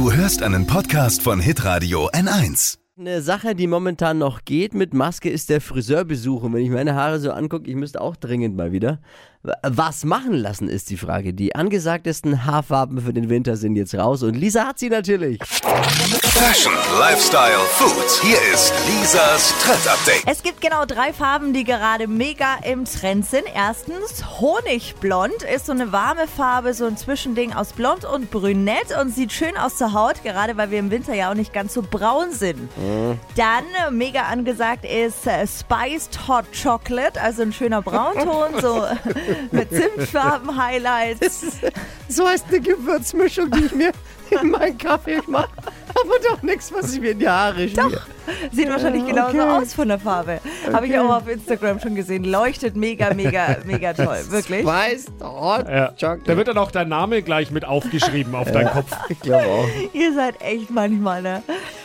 Du hörst einen Podcast von Hitradio N1. Eine Sache, die momentan noch geht mit Maske, ist der Friseurbesuch. Und wenn ich meine Haare so angucke, ich müsste auch dringend mal wieder. Was machen lassen ist die Frage. Die angesagtesten Haarfarben für den Winter sind jetzt raus und Lisa hat sie natürlich. Fashion, Lifestyle, Food. Hier ist Lisas Trend Update. Es gibt genau drei Farben, die gerade mega im Trend sind. Erstens Honigblond ist so eine warme Farbe, so ein Zwischending aus Blond und Brünett und sieht schön aus zur Haut, gerade weil wir im Winter ja auch nicht ganz so braun sind. Dann äh, mega angesagt ist äh, Spiced Hot Chocolate, also ein schöner Braunton, so mit Zimtfarben-Highlights. So heißt eine Gewürzmischung, die ich mir in meinen Kaffee mache. Aber doch nichts, was ich mir in die Haare schmier. Doch, sieht wahrscheinlich genauso okay. aus von der Farbe. Habe ich auch auf Instagram schon gesehen. Leuchtet mega, mega, mega toll. Wirklich. Weißt Hot Ja. Chocolate. Da wird dann auch dein Name gleich mit aufgeschrieben auf deinen Kopf. ich glaube auch. Ihr seid echt manchmal, ne?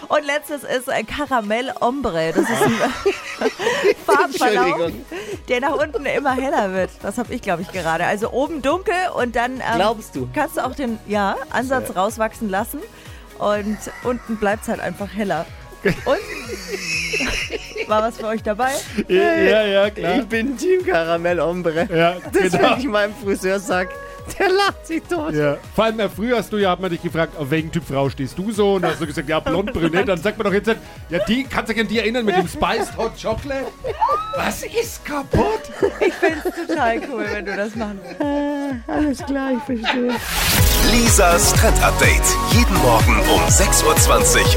Und letztes ist ein Karamell Ombre. Das ist ein Farbverlauf, der nach unten immer heller wird. Das habe ich, glaube ich, gerade. Also oben dunkel und dann ähm, Glaubst du? kannst du auch den ja, Ansatz rauswachsen lassen. Und unten bleibt es halt einfach heller. Und? War was für euch dabei? Ja, ja, klar. Ich bin Team Karamell Ombre. Ja, Das, genau. wenn ich meinem Friseur sag, der lacht sich tot. Ja. Vor allem äh, früher hast du ja, hat man dich gefragt, auf welchen Typ Frau stehst du so? Und dann hast du gesagt, ja, blond, brünett. Dann sagt man doch jetzt, ja, die, kannst du dich an die erinnern mit dem Spiced Hot Chocolate? Was ist kaputt? Ich finde es total cool, wenn du das machen willst. Alles klar, ich verstehe. Lisas Trend Update. Jeden Morgen um 6.20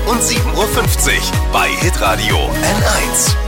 Uhr und 7.50 Uhr bei Hitradio N1.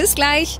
Bis gleich.